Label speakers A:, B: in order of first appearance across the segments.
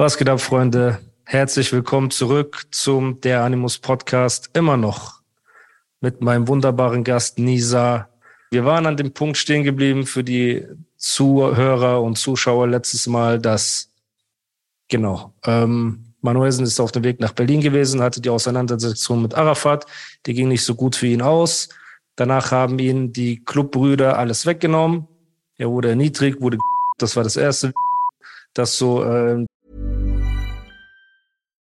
A: Was geht ab, Freunde? Herzlich willkommen zurück zum Der Animus Podcast. Immer noch mit meinem wunderbaren Gast Nisa. Wir waren an dem Punkt stehen geblieben für die Zuhörer und Zuschauer letztes Mal, dass, genau, ähm, Manuelsen ist auf dem Weg nach Berlin gewesen, hatte die Auseinandersetzung mit Arafat. Die ging nicht so gut für ihn aus. Danach haben ihn die Clubbrüder alles weggenommen. Er wurde erniedrigt, wurde, das war das erste, das so, äh,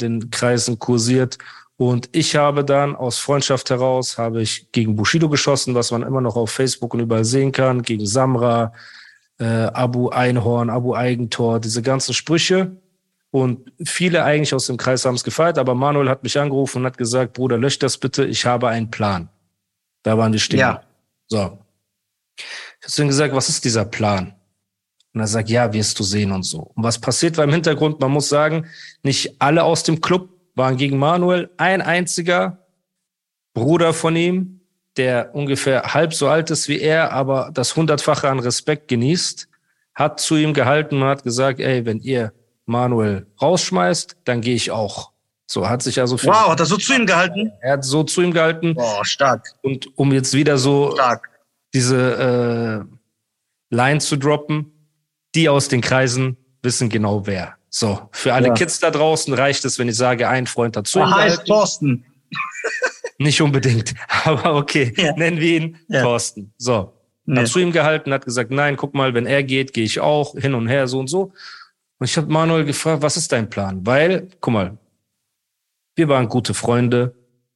A: Den Kreisen kursiert. Und ich habe dann aus Freundschaft heraus, habe ich gegen Bushido geschossen, was man immer noch auf Facebook und überall sehen kann, gegen Samra, äh, Abu Einhorn, Abu Eigentor, diese ganzen Sprüche. Und viele eigentlich aus dem Kreis haben es gefeiert, aber Manuel hat mich angerufen und hat gesagt, Bruder, lösch das bitte, ich habe einen Plan. Da waren die stehen. Ja. So. Ich habe ihm gesagt, was ist dieser Plan? Und er sagt, ja, wirst du sehen und so. Und was passiert war im Hintergrund? Man muss sagen, nicht alle aus dem Club waren gegen Manuel. Ein einziger Bruder von ihm, der ungefähr halb so alt ist wie er, aber das hundertfache an Respekt genießt, hat zu ihm gehalten und hat gesagt, ey, wenn ihr Manuel rausschmeißt, dann gehe ich auch. So hat sich also
B: für Wow, hat er so zu ihm gehalten?
A: Er hat so zu ihm gehalten.
B: Boah, stark.
A: Und um jetzt wieder so stark. diese äh, Line zu droppen, die aus den Kreisen wissen genau wer. So, für alle ja. Kids da draußen reicht es, wenn ich sage, ein Freund dazu.
B: Er heißt Thorsten.
A: Nicht unbedingt, aber okay, ja. nennen wir ihn ja. Thorsten. So, ja. hat zu ihm gehalten, hat gesagt, nein, guck mal, wenn er geht, gehe ich auch, hin und her, so und so. Und ich habe Manuel gefragt, was ist dein Plan? Weil, guck mal, wir waren gute Freunde.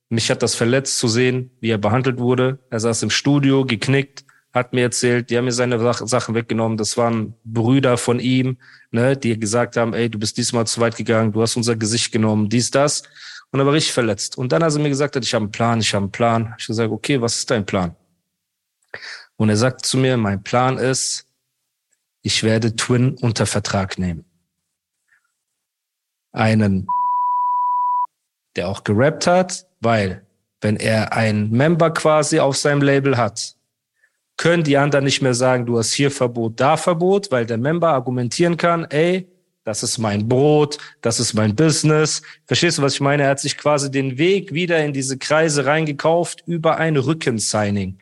A: Mich hat das verletzt zu sehen, wie er behandelt wurde. Er saß im Studio, geknickt, hat mir erzählt, die haben mir seine Sachen weggenommen. Das waren Brüder von ihm, ne, die gesagt haben, ey, du bist diesmal zu weit gegangen, du hast unser Gesicht genommen, dies, das. Und er war richtig verletzt. Und dann, als er mir gesagt hat, ich habe einen Plan, ich habe einen Plan, ich gesagt, okay, was ist dein Plan? Und er sagt zu mir, mein Plan ist, ich werde Twin unter Vertrag nehmen. Einen, der auch gerappt hat, weil wenn er einen Member quasi auf seinem Label hat, können die anderen nicht mehr sagen, du hast hier Verbot, da Verbot, weil der Member argumentieren kann, ey, das ist mein Brot, das ist mein Business. Verstehst du, was ich meine? Er hat sich quasi den Weg wieder in diese Kreise reingekauft über ein Rückensigning.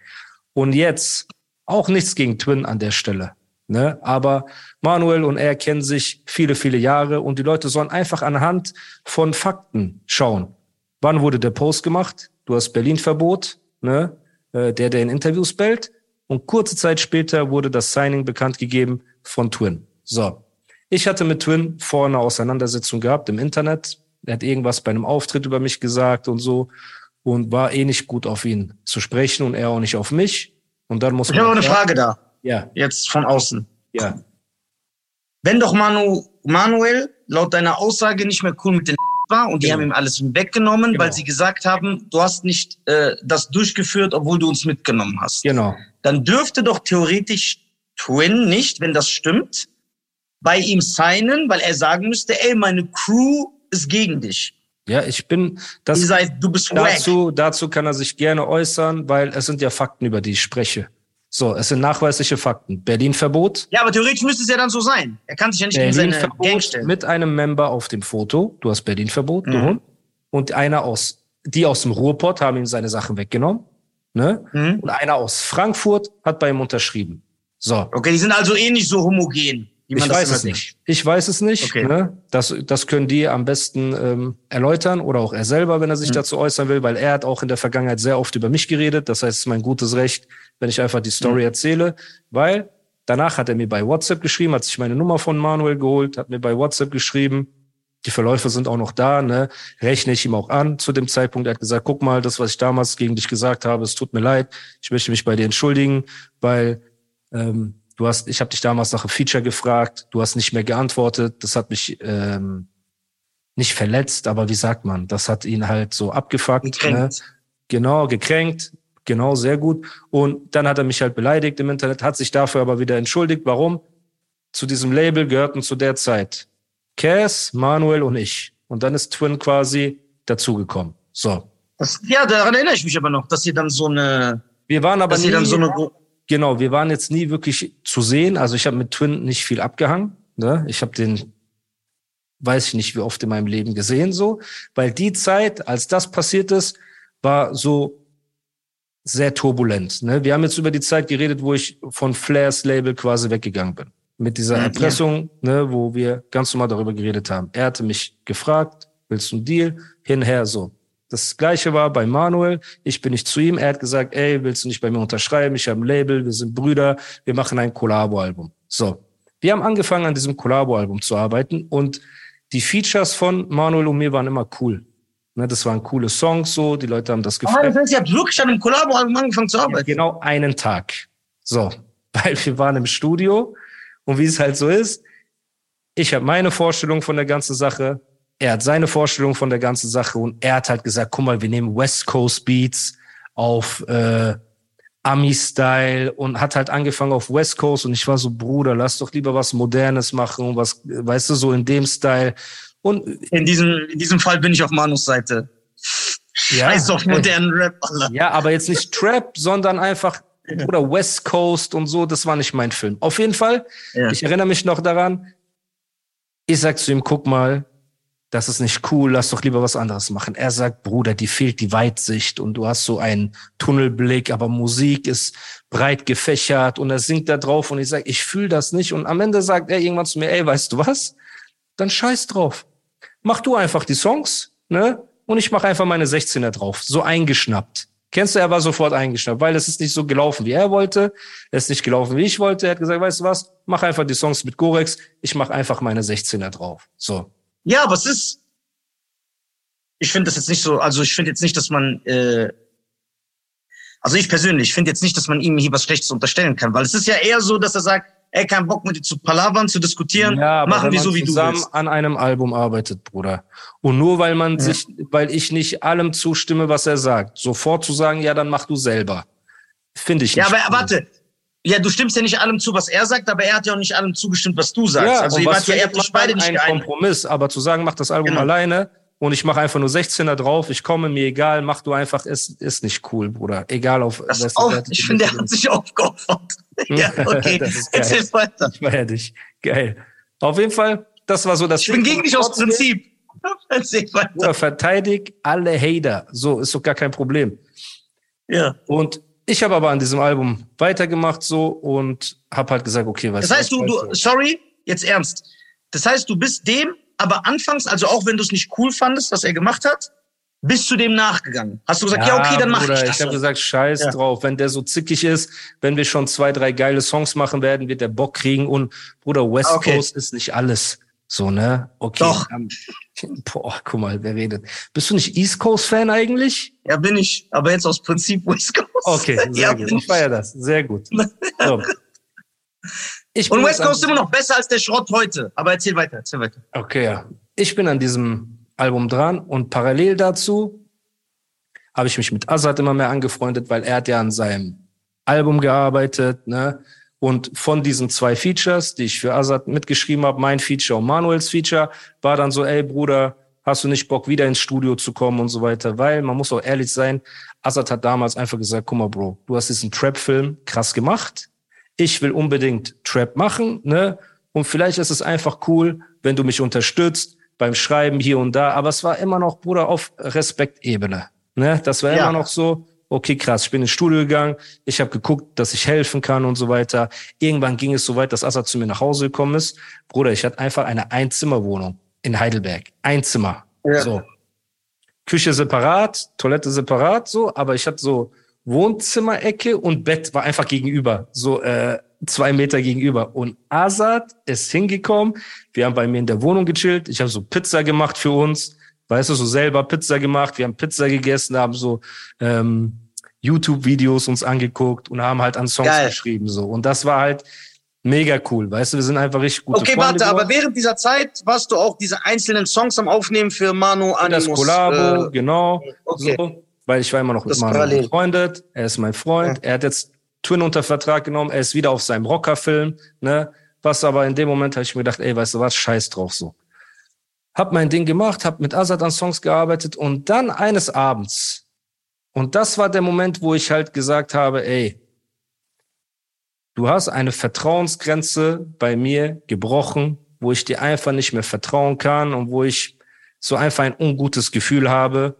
A: Und jetzt auch nichts gegen Twin an der Stelle. Ne? Aber Manuel und er kennen sich viele, viele Jahre und die Leute sollen einfach anhand von Fakten schauen. Wann wurde der Post gemacht? Du hast Berlin-Verbot, ne? Äh, der, der in Interviews bellt. Und kurze Zeit später wurde das Signing bekannt gegeben von Twin. So. Ich hatte mit Twin vor einer Auseinandersetzung gehabt im Internet. Er hat irgendwas bei einem Auftritt über mich gesagt und so und war eh nicht gut auf ihn zu sprechen und er auch nicht auf mich. Und dann muss
B: ich habe noch eine Frage da.
A: Ja.
B: Jetzt von außen.
A: Ja.
B: Wenn doch Manu, Manuel laut deiner Aussage nicht mehr cool mit den war und die genau. haben ihm alles weggenommen, genau. weil sie gesagt haben, du hast nicht äh, das durchgeführt, obwohl du uns mitgenommen hast.
A: Genau.
B: Dann dürfte doch theoretisch Twin nicht, wenn das stimmt, bei ihm signen, weil er sagen müsste, ey, meine Crew ist gegen dich.
A: Ja, ich bin das.
B: Seid, du bist
A: dazu, wack. dazu kann er sich gerne äußern, weil es sind ja Fakten, über die ich spreche. So, es sind nachweisliche Fakten. Berlin-Verbot.
B: Ja, aber theoretisch müsste es ja dann so sein. Er kann sich ja nicht in seine Gang stellen.
A: Mit einem Member auf dem Foto. Du hast Berlin-Verbot. Mhm. Und einer aus, die aus dem Ruhrpott haben ihm seine Sachen weggenommen. Ne? Mhm. Und einer aus Frankfurt hat bei ihm unterschrieben. So.
B: Okay, die sind also eh nicht so homogen.
A: ich weiß es nicht. Ich weiß es nicht. Okay. Ne? Das, das können die am besten ähm, erläutern oder auch er selber, wenn er sich mhm. dazu äußern will, weil er hat auch in der Vergangenheit sehr oft über mich geredet. Das heißt, es ist mein gutes Recht, wenn ich einfach die Story mhm. erzähle, weil danach hat er mir bei WhatsApp geschrieben, hat sich meine Nummer von Manuel geholt, hat mir bei WhatsApp geschrieben. Die Verläufe sind auch noch da, ne? Rechne ich ihm auch an zu dem Zeitpunkt. Er hat gesagt, guck mal, das, was ich damals gegen dich gesagt habe, es tut mir leid. Ich möchte mich bei dir entschuldigen, weil ähm, du hast, ich habe dich damals nach einem Feature gefragt, du hast nicht mehr geantwortet. Das hat mich ähm, nicht verletzt, aber wie sagt man, das hat ihn halt so abgefuckt. Ne?
B: Gekränkt.
A: Ne? Genau, gekränkt. Genau, sehr gut. Und dann hat er mich halt beleidigt im Internet, hat sich dafür aber wieder entschuldigt. Warum? Zu diesem Label gehörten zu der Zeit Cass, Manuel und ich. Und dann ist Twin quasi dazugekommen. So.
B: Das, ja, daran erinnere ich mich aber noch, dass ihr dann so eine,
A: Wir waren aber
B: dass
A: nie,
B: so eine,
A: genau, wir waren jetzt nie wirklich zu sehen. Also ich habe mit Twin nicht viel abgehangen. Ne? Ich habe den, weiß ich nicht, wie oft in meinem Leben gesehen so, weil die Zeit, als das passiert ist, war so sehr turbulent. Ne? Wir haben jetzt über die Zeit geredet, wo ich von Flairs Label quasi weggegangen bin. Mit dieser
B: Mhm,
A: Erpressung, ne, wo wir ganz normal darüber geredet haben. Er hatte mich gefragt, willst du einen Deal? Hinher so. Das gleiche war bei Manuel. Ich bin nicht zu ihm. Er hat gesagt, ey, willst du nicht bei mir unterschreiben? Ich habe ein Label, wir sind Brüder, wir machen ein Collabo-Album. So. Wir haben angefangen, an diesem Collabo-Album zu arbeiten und die Features von Manuel und mir waren immer cool. Ne, das waren coole Songs so, die Leute haben das
B: Ah, das
A: gefeiert.
B: heißt, ihr habt wirklich an einem Kollabo-Album angefangen zu arbeiten.
A: Genau einen Tag. So, weil wir waren im Studio und wie es halt so ist, ich habe meine Vorstellung von der ganzen Sache, er hat seine Vorstellung von der ganzen Sache und er hat halt gesagt, guck mal, wir nehmen West Coast Beats auf äh, Ami-Style und hat halt angefangen auf West Coast und ich war so, Bruder, lass doch lieber was Modernes machen und was, weißt du, so in dem Style. Und
B: In diesem, in diesem Fall bin ich auf Manus Seite.
A: Ja.
B: Scheiß auf modernen Rap, Alter.
A: Ja, aber jetzt nicht Trap, sondern einfach oder West Coast und so. Das war nicht mein Film. Auf jeden Fall,
B: Ja.
A: ich erinnere mich noch daran. Ich sag zu ihm, guck mal, das ist nicht cool, lass doch lieber was anderes machen. Er sagt, Bruder, die fehlt die Weitsicht und du hast so einen Tunnelblick, aber Musik ist breit gefächert und er singt da drauf und ich sag, ich fühle das nicht. Und am Ende sagt er irgendwann zu mir, ey, weißt du was? Dann scheiß drauf. Mach du einfach die Songs, ne? Und ich mache einfach meine 16er drauf. So eingeschnappt. Kennst du, er war sofort eingeschnappt, weil es ist nicht so gelaufen, wie er wollte. Es ist nicht gelaufen, wie ich wollte. Er hat gesagt, weißt du was? Mach einfach die Songs mit Gorex. Ich mache einfach meine 16er drauf. So.
B: Ja, aber es ist. Ich finde das jetzt nicht so, also ich finde jetzt nicht, dass man, äh, also ich persönlich finde jetzt nicht, dass man ihm hier was Schlechtes unterstellen kann, weil es ist ja eher so, dass er sagt, ey, kein Bock mit dir zu palavern, zu diskutieren,
A: Ja,
B: machen wir so, wie du
A: zusammen
B: willst.
A: an einem Album arbeitet, Bruder. Und nur weil man
B: Ja.
A: sich, weil ich nicht allem zustimme, was er sagt, sofort zu sagen, ja, dann mach du selber. Finde ich
B: Ja,
A: nicht.
B: aber
A: cool.
B: warte. Ja, du stimmst ja nicht allem zu, was er sagt, aber er hat ja auch nicht allem zugestimmt, was du sagst.
A: Ja,
B: also ihr wart ja,
A: man
B: beide nicht
A: ein
B: geeinigt.
A: Kompromiss, aber zu sagen, mach das Album
B: Genau.
A: alleine und ich mache einfach nur 16er drauf, ich komme, mir egal, mach du einfach, ist, ist nicht cool, Bruder. Egal auf
B: Das auch,
A: Seite
B: ich finde, er hat sich aufgeopfert. ja, okay.
A: Das ist geil.
B: Erzähl weiter.
A: Ich feier dich. Geil. Auf jeden Fall, das war so das
B: Ich bin gegen dich aus Prinzip. Erzähl weiter.
A: Bruder, verteidig alle Hater. So, ist doch gar kein Problem.
B: Ja.
A: Und ich habe aber an diesem Album weitergemacht so und habe halt gesagt, okay, was
B: Das heißt, du, du, sorry, jetzt ernst. Das heißt, du bist dem, aber anfangs, also auch wenn du es nicht cool fandest, was er gemacht hat, bist du dem nachgegangen. Hast du gesagt, ja, okay, dann mach
A: Bruder,
B: ich das.
A: Ich habe gesagt, scheiß
B: Ja.
A: drauf. Wenn der so zickig ist, wenn wir schon zwei, drei geile Songs machen werden, wird der Bock kriegen. Und Bruder, West
B: Okay.
A: Coast ist nicht alles. So, ne? Okay.
B: Doch.
A: dann- Boah, guck mal, wer redet. Bist du nicht East Coast-Fan eigentlich?
B: ja, bin ich. Aber jetzt aus Prinzip West Coast.
A: Okay, sehr
B: ja,
A: gut. Ich feier das. Sehr gut. So. Ich
B: Und West Coast ist immer noch besser als der Schrott heute. Aber erzähl weiter, erzähl weiter.
A: Okay, ja. Ich bin an diesem Album dran und parallel dazu habe ich mich mit Azad immer mehr angefreundet, weil er hat ja an seinem Album gearbeitet, ne? Und von diesen zwei Features, die ich für Azad mitgeschrieben habe, mein Feature und Manuels Feature, war dann so, ey Bruder, hast du nicht Bock, wieder ins Studio zu kommen und so weiter? Weil man muss auch ehrlich sein, Azad hat damals einfach gesagt, guck mal, Bro, du hast diesen Trap-Film krass gemacht. Ich will unbedingt Trap machen, ne? Und vielleicht ist es einfach cool, wenn du mich unterstützt beim Schreiben hier und da. Aber es war immer noch, Bruder, auf Respektebene. Ne? Das war
B: Ja.
A: immer noch so, okay, krass, ich bin ins Studio gegangen, ich habe geguckt, dass ich helfen kann und so weiter. Irgendwann ging es so weit, dass Assad zu mir nach Hause gekommen ist. Bruder, ich hatte einfach eine Einzimmerwohnung in Heidelberg. Ein Zimmer.
B: Ja.
A: So. Küche separat, Toilette separat, so, aber ich hatte so Wohnzimmerecke und Bett war einfach gegenüber, so äh, zwei Meter gegenüber. Und Azad ist hingekommen, wir haben bei mir in der Wohnung gechillt, ich habe so Pizza gemacht für uns, weißt du, so selber Pizza gemacht, wir haben Pizza gegessen, haben so ähm, YouTube-Videos uns angeguckt und haben halt an Songs
B: Geil.
A: geschrieben so. Und das war halt Mega cool, weißt du, wir sind einfach richtig gute
B: Okay,
A: Freunde
B: warte, aber
A: geworden.
B: während dieser Zeit warst du auch diese einzelnen Songs am Aufnehmen für Manu Animus.
A: das Kollabo,
B: äh,
A: genau,
B: okay.
A: so, weil ich war immer noch mit Manuel befreundet, er ist mein Freund, er hat jetzt Twin unter Vertrag genommen, er ist wieder auf seinem Rockerfilm, ne, was aber in dem Moment habe ich mir gedacht, ey, weißt du was, scheiß drauf so. Hab mein Ding gemacht, hab mit Azad an Songs gearbeitet und dann eines Abends, und das war der Moment, wo ich halt gesagt habe, ey, du hast eine Vertrauensgrenze bei mir gebrochen, wo ich dir einfach nicht mehr vertrauen kann und wo ich so einfach ein ungutes Gefühl habe,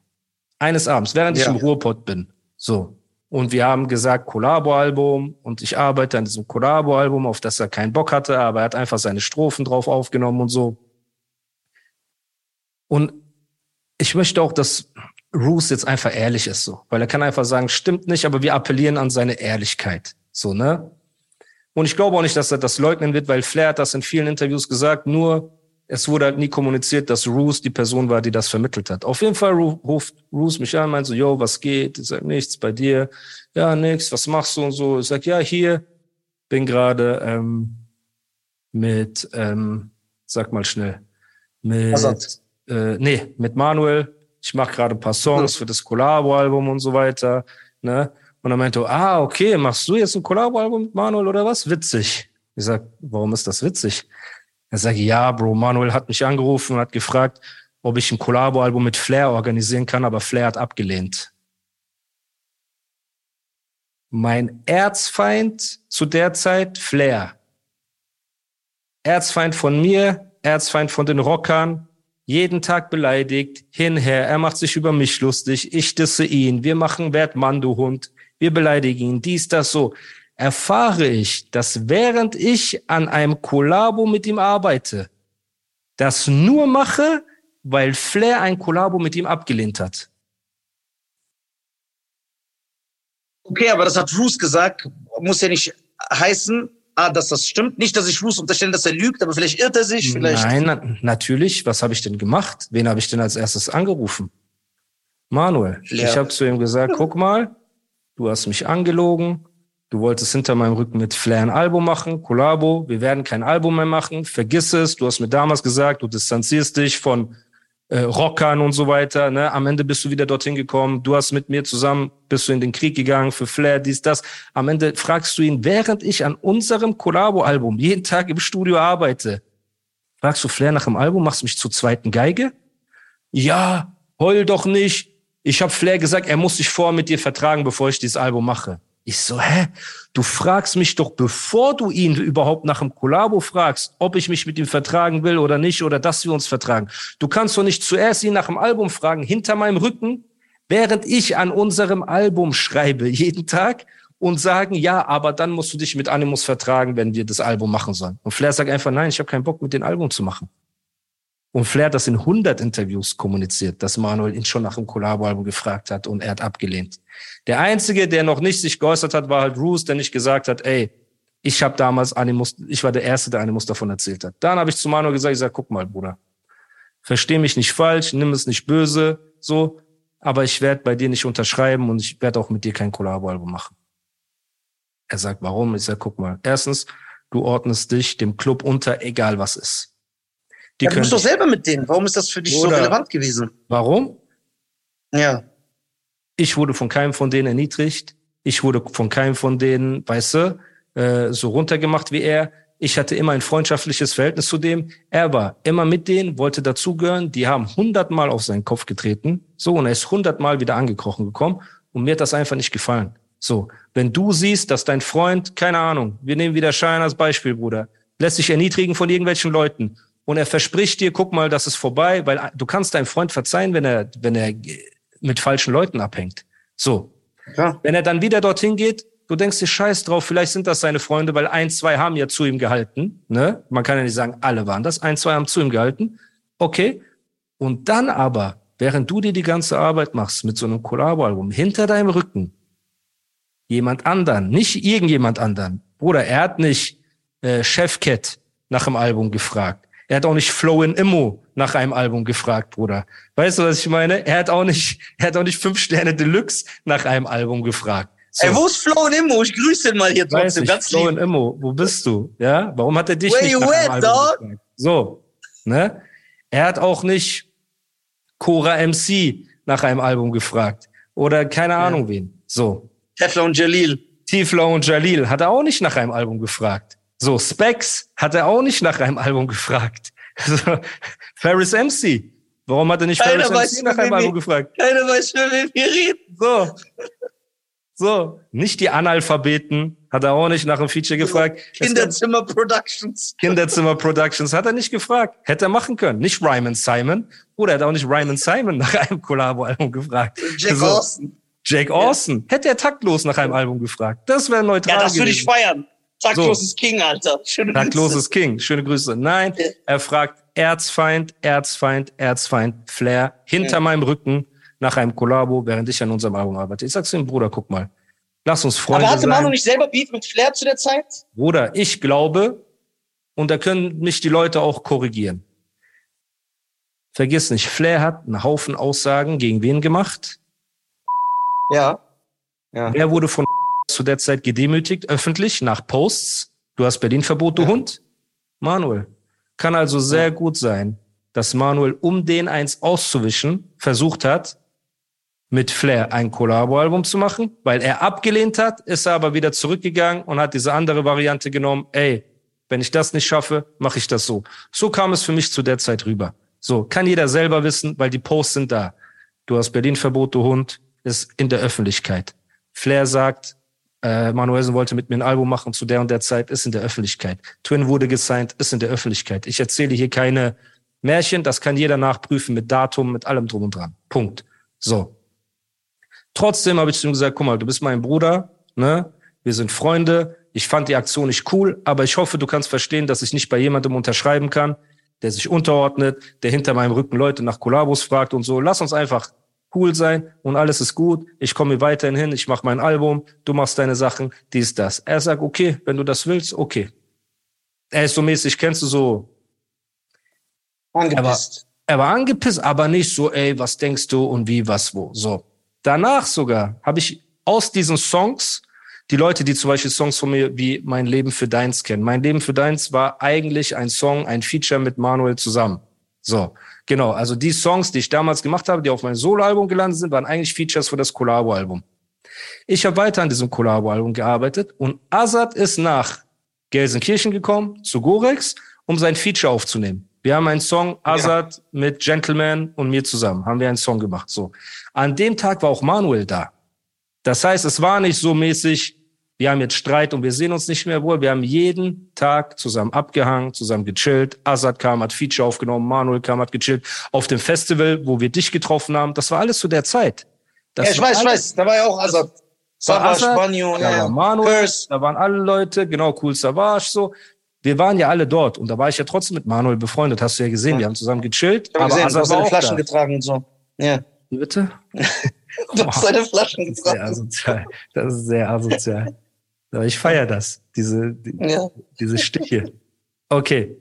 A: Eines Abends, während ich
B: Ja.
A: im Ruhrpott bin. So. Und wir haben gesagt, Collabo-Album und ich arbeite an diesem Collabo-Album, auf das er keinen Bock hatte, aber er hat einfach seine Strophen drauf aufgenommen und so. Und ich möchte auch, dass Roos jetzt einfach ehrlich ist, so. Weil er kann einfach sagen, stimmt nicht, aber wir appellieren an seine Ehrlichkeit. So, ne? Und ich glaube auch nicht, dass er das leugnen wird, weil Flair hat das in vielen Interviews gesagt, nur es wurde halt nie kommuniziert, dass Roos die Person war, die das vermittelt hat. Auf jeden Fall ru- ruft Roos mich an, meint so, yo, was geht? Ich sag, nichts bei dir. Ja, nichts, was machst du und so. Ich sag, ja, hier, bin gerade ähm, mit, ähm, sag mal schnell, mit,
B: Azad.
A: äh, nee, mit Manuel. Ich mache gerade ein paar Songs für das Collabo-Album und so weiter. Ne? Und dann meinte er, ah, okay, machst du jetzt ein Collabo-Album mit Manuel oder was? Witzig. Ich sag, warum ist das witzig? Er sagt, ja, Bro, Manuel hat mich angerufen und hat gefragt, ob ich ein Collabo-Album mit Flair organisieren kann, aber Flair hat abgelehnt. Mein Erzfeind zu der Zeit, Flair. Erzfeind von mir, Erzfeind von den Rockern, jeden Tag beleidigt, hinher, er macht sich über mich lustig, ich disse ihn, wir machen Wert Mann, du Hund, wir beleidigen ihn, dies, das, so. Erfahre ich, dass während ich an einem Kollabo mit ihm arbeite, das nur mache, weil Flair ein Kollabo mit ihm abgelehnt hat.
B: Okay, aber das hat Roos gesagt. Muss ja nicht heißen, ah, dass das stimmt. Nicht, dass ich Roos unterstelle, dass er lügt, aber vielleicht irrt er sich. Vielleicht.
A: Nein, na, natürlich. Was habe ich denn gemacht? Wen habe ich denn als erstes angerufen? Manuel.
B: Ja.
A: Ich habe zu ihm gesagt, guck mal, du hast mich angelogen. Du wolltest hinter meinem Rücken mit Flair ein Album machen, Kollabo. Wir werden kein Album mehr machen. Vergiss es. Du hast mir damals gesagt, du distanzierst dich von äh, Rockern und so weiter. Ne? Am Ende bist du wieder dorthin gekommen. Du hast mit mir zusammen, bist du in den Krieg gegangen für Flair, dies, das. Am Ende fragst du ihn, während ich an unserem Kollabo-Album jeden Tag im Studio arbeite, fragst du Flair nach dem Album, machst du mich zur zweiten Geige? Ja, heul doch nicht. Ich habe Flair gesagt, er muss sich vor mit dir vertragen, bevor ich dieses Album mache. Ich so, hä? Du fragst mich doch, bevor du ihn überhaupt nach dem Kollabo fragst, ob ich mich mit ihm vertragen will oder nicht oder dass wir uns vertragen. Du kannst doch nicht zuerst ihn nach dem Album fragen, hinter meinem Rücken, während ich an unserem Album schreibe, jeden Tag und sagen, ja, aber dann musst du dich mit Animus vertragen, wenn wir das Album machen sollen. Und Flair sagt einfach, nein, ich habe keinen Bock, mit dem Album zu machen. Und Flair hat das in 100 Interviews kommuniziert, dass Manuel ihn schon nach dem Collabo-Album gefragt hat und er hat abgelehnt. Der Einzige, der noch nicht sich geäußert hat, war halt Roos, der nicht gesagt hat, ey, ich habe damals Animus, ich war der Erste, der Animus davon erzählt hat. Dann habe ich zu Manuel gesagt, ich sag, guck mal, Bruder, versteh mich nicht falsch, nimm es nicht böse, so, aber ich werde bei dir nicht unterschreiben und ich werde auch mit dir kein Collabo-Album machen. Er sagt, warum? Ich sag, guck mal, erstens, du ordnest dich dem Club unter, egal was ist. Die
B: Ja, du bist doch selber mit denen. Warum ist das für dich so relevant gewesen?
A: Warum?
B: Ja.
A: Ich wurde von keinem von denen erniedrigt. Ich wurde von keinem von denen, weißt du, äh, so runtergemacht wie er. Ich hatte immer ein freundschaftliches Verhältnis zu dem. Er war immer mit denen, wollte dazugehören. Die haben hundertmal auf seinen Kopf getreten. So, und er ist hundertmal wieder angekrochen gekommen. Und mir hat das einfach nicht gefallen. So, wenn du siehst, dass dein Freund, keine Ahnung, wir nehmen wieder Schein als Beispiel, Bruder, lässt sich erniedrigen von irgendwelchen Leuten und er verspricht dir, guck mal, das ist vorbei, weil du kannst deinem Freund verzeihen, wenn er, wenn er mit falschen Leuten abhängt. So.
B: Klar.
A: Wenn er dann wieder dorthin geht, du denkst dir Scheiß drauf, vielleicht sind das seine Freunde, weil ein, zwei haben ja zu ihm gehalten, ne? Man kann ja nicht sagen, alle waren das, ein, zwei haben zu ihm gehalten. Okay. Und dann aber, während du dir die ganze Arbeit machst mit so einem Collabo-Album, hinter deinem Rücken, jemand anderen, nicht irgendjemand anderen. Bruder, er hat nicht äh, Chefcat nach dem Album gefragt. Er hat auch nicht Flow in Immo nach einem Album gefragt, Bruder. Weißt du, was ich meine? Er hat auch nicht, er hat auch nicht fünf Sterne Deluxe nach einem Album gefragt. So,
B: Ey, wo ist Flo und Immo? Ich grüße den mal hier
A: weiß
B: trotzdem.
A: ich,
B: Ganz
A: Flow in
B: lieb.
A: Immo, wo bist du? Ja, warum hat er dich
B: Where
A: nicht nach einem
B: at,
A: Album
B: dog?
A: gefragt? So, ne? Er hat auch nicht Cora MC nach einem Album gefragt oder keine Ahnung wen. So,
B: Teflon und Jalil.
A: Tifla und Jalil hat er auch nicht nach einem Album gefragt. So, Specs hat er auch nicht nach einem Album gefragt. Also, Ferris MC. Warum hat er nicht
B: Keiner
A: Ferris MC nach einem Album gefragt?
B: Keiner weiß, für wen wir reden.
A: So. So. Nicht die Analphabeten hat er auch nicht nach einem Feature gefragt. Es gab-
B: Kinderzimmer Productions.
A: Kinderzimmer Productions hat er nicht gefragt. Hätte er machen können. Nicht Ryman Simon. Oder er hat auch nicht Ryman Simon nach einem Collabo-Album gefragt.
B: Jack
A: So.
B: Austin.
A: Jake Austin. Hätte er taktlos nach einem Album gefragt. Das wäre neutral
B: Ja, das würde ich feiern. Taktlos
A: So.
B: ist King, Alter. Schöne
A: Taktloses King. Schöne Grüße. Nein,
B: Ja.
A: er fragt Erzfeind, Erzfeind, Erzfeind, Flair hinter
B: Ja.
A: meinem Rücken nach einem Kollabo, während ich an unserem Album arbeite. Ich sag's dem Bruder, guck mal. Lass uns Freunde
B: Aber hatte
A: sein.
B: Manu nicht selber Beef mit Flair zu der Zeit?
A: Bruder, ich glaube, und da können mich die Leute auch korrigieren. Vergiss nicht, Flair hat einen Haufen Aussagen gegen wen gemacht?
B: Ja. Ja.
A: Wer wurde von zu der Zeit gedemütigt, öffentlich, nach Posts? Du hast Berlin-Verbot, du Hund? Manuel. Kann also sehr gut sein, dass Manuel, um den eins auszuwischen, versucht hat, mit Flair ein Collabo-Album zu machen. Weil er abgelehnt hat, ist er aber wieder zurückgegangen und hat diese andere Variante genommen. Ey, wenn ich das nicht schaffe, mache ich das so. So kam es für mich zu der Zeit rüber. So, kann jeder selber wissen, weil die Posts sind da. Du hast Berlin-Verbot, du Hund, ist in der Öffentlichkeit. Flair sagt, äh, Manuelsen wollte mit mir ein Album machen zu der und der Zeit, ist in der Öffentlichkeit. Twin wurde gesigned, ist in der Öffentlichkeit. Ich erzähle hier keine Märchen, das kann jeder nachprüfen mit Datum, mit allem drum und dran. Punkt. So. Trotzdem habe ich zu ihm gesagt, guck mal, du bist mein Bruder, ne? Wir sind Freunde. Ich fand die Aktion nicht cool, aber ich hoffe, du kannst verstehen, dass ich nicht bei jemandem unterschreiben kann, der sich unterordnet, der hinter meinem Rücken Leute nach Kollabos fragt und so. Lass uns einfach cool sein und alles ist gut. Ich komme hier weiterhin hin, ich mache mein Album, du machst deine Sachen, dies, das. Er sagt, okay, wenn du das willst, okay. Er ist so mäßig, kennst du so,
B: Angepisst.
A: er war angepisst, aber nicht so, ey, was denkst du und wie, was, wo. So. Danach sogar habe ich aus diesen Songs, die Leute, die zum Beispiel Songs von mir wie Mein Leben für Deins kennen. Mein Leben für Deins war eigentlich ein Song, ein Feature mit Manuel zusammen. So, genau. Also die Songs, die ich damals gemacht habe, die auf mein Soloalbum gelandet sind, waren eigentlich Features für das Collabo-Album. Ich habe weiter an diesem Collabo-Album gearbeitet und Azad ist nach Gelsenkirchen gekommen, zu Gorex, um sein Feature aufzunehmen. Wir haben einen Song, Azad mit Gentleman und mir zusammen, haben wir einen Song gemacht. So. An dem Tag war auch Manuel da. Das heißt, es war nicht so mäßig, wir haben jetzt Streit und wir sehen uns nicht mehr wohl. Wir haben jeden Tag zusammen abgehangen, zusammen gechillt. Azad kam, hat Feature aufgenommen, Manuel kam, hat gechillt. Auf dem Festival, wo wir dich getroffen haben, das war alles zu der Zeit. Das
B: ja, ich weiß, ich weiß. Da war ja auch Azad. Savage, Banyo,
A: da
B: ja.
A: war Manuel,
B: Curse.
A: da waren alle Leute, genau, cool Savage, so. Wir waren ja alle dort und da war ich ja trotzdem mit Manuel befreundet, hast du ja gesehen, wir haben zusammen gechillt,
B: Ich hab
A: aber
B: gesehen, du
A: Azad
B: hast
A: war
B: deine
A: auch
B: Flaschen
A: da.
B: getragen und so. Ja.
A: Bitte?
B: Du hast deine Flaschen
A: Das ist sehr
B: getragen.
A: asozial. Das ist sehr asozial. Aber ich feiere das, diese, die,
B: Ja.
A: diese Stiche. Okay.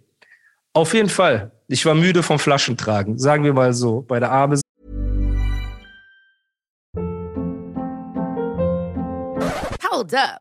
A: Auf jeden Fall. Ich war müde vom Flaschentragen. Sagen wir mal so. Bei der Arme
C: Hold up.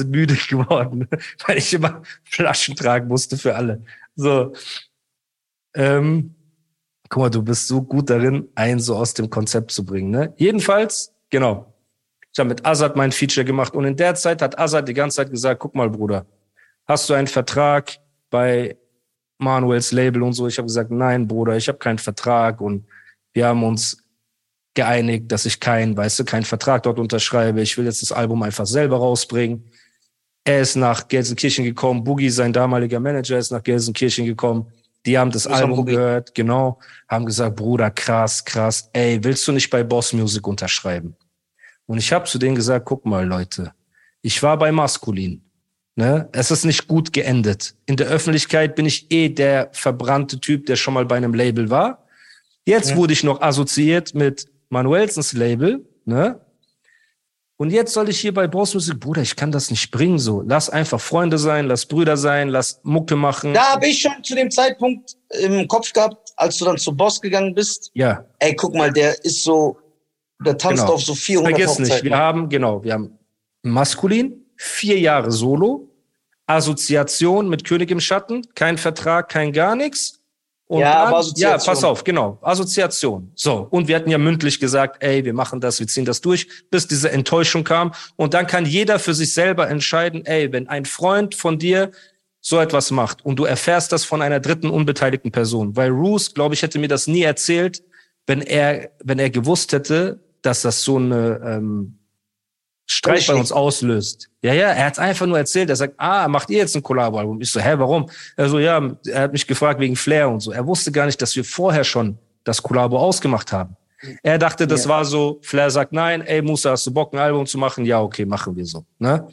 A: sind müde geworden, weil ich immer Flaschen tragen musste für alle. So. Ähm, guck mal, du bist so gut darin, einen so aus dem Konzept zu bringen. Ne? Jedenfalls, genau. Ich habe mit Azad mein Feature gemacht und in der Zeit hat Azad die ganze Zeit gesagt, guck mal, Bruder, hast du einen Vertrag bei Manuels Label und so? Ich habe gesagt, nein, Bruder, ich habe keinen Vertrag und wir haben uns geeinigt, dass ich keinen, weißt du, keinen Vertrag dort unterschreibe. Ich will jetzt das Album einfach selber rausbringen. Er ist nach Gelsenkirchen gekommen. Boogie, sein damaliger Manager, ist nach Gelsenkirchen gekommen. Die haben das, das Album gehört, genau, haben gesagt, Bruder, krass, krass, ey, willst du nicht bei Boss Music unterschreiben? Und ich habe zu denen gesagt, guck mal, Leute, ich war bei Maskulin. Ne? Es ist nicht gut geendet. In der Öffentlichkeit bin ich eh der verbrannte Typ, der schon mal bei einem Label war. Jetzt ja. wurde ich noch assoziiert mit Manuelsens Label, ne? Und jetzt soll ich hier bei Boss Music, Bruder, ich kann das nicht bringen so. Lass einfach Freunde sein, lass Brüder sein, lass Mucke machen.
B: Da habe ich schon zu dem Zeitpunkt im Kopf gehabt, als du dann zu Boss gegangen bist.
A: Ja.
B: Ey, guck mal, der ist so, der tanzt genau. auf so 400
A: Vergiss nicht, wir haben, genau, wir haben maskulin, vier Jahre Solo, Assoziation mit König im Schatten, kein Vertrag, kein gar nichts. Und ja, dann, aber Assoziation. Ja, pass auf, genau. Assoziation. So. Und wir hatten ja mündlich gesagt, ey, wir machen das, wir ziehen das durch, bis diese Enttäuschung kam. Und dann kann jeder für sich selber entscheiden, ey, wenn ein Freund von dir so etwas macht und du erfährst das von einer dritten unbeteiligten Person. Weil Roos, glaube ich, hätte mir das nie erzählt, wenn er, wenn er gewusst hätte, dass das so eine ähm, Streit bei uns auslöst. Ja, ja, er hat einfach nur erzählt. Er sagt, ah, macht ihr jetzt ein Collabo-Album? Ich so, hä, warum? Er so, ja, er hat mich gefragt wegen Flair und so. Er wusste gar nicht, dass wir vorher schon das Collabo ausgemacht haben. Er dachte, das ja. war so, Flair sagt nein, ey, Musa, hast du Bock, ein Album zu machen? Ja, okay, machen wir so. Ne?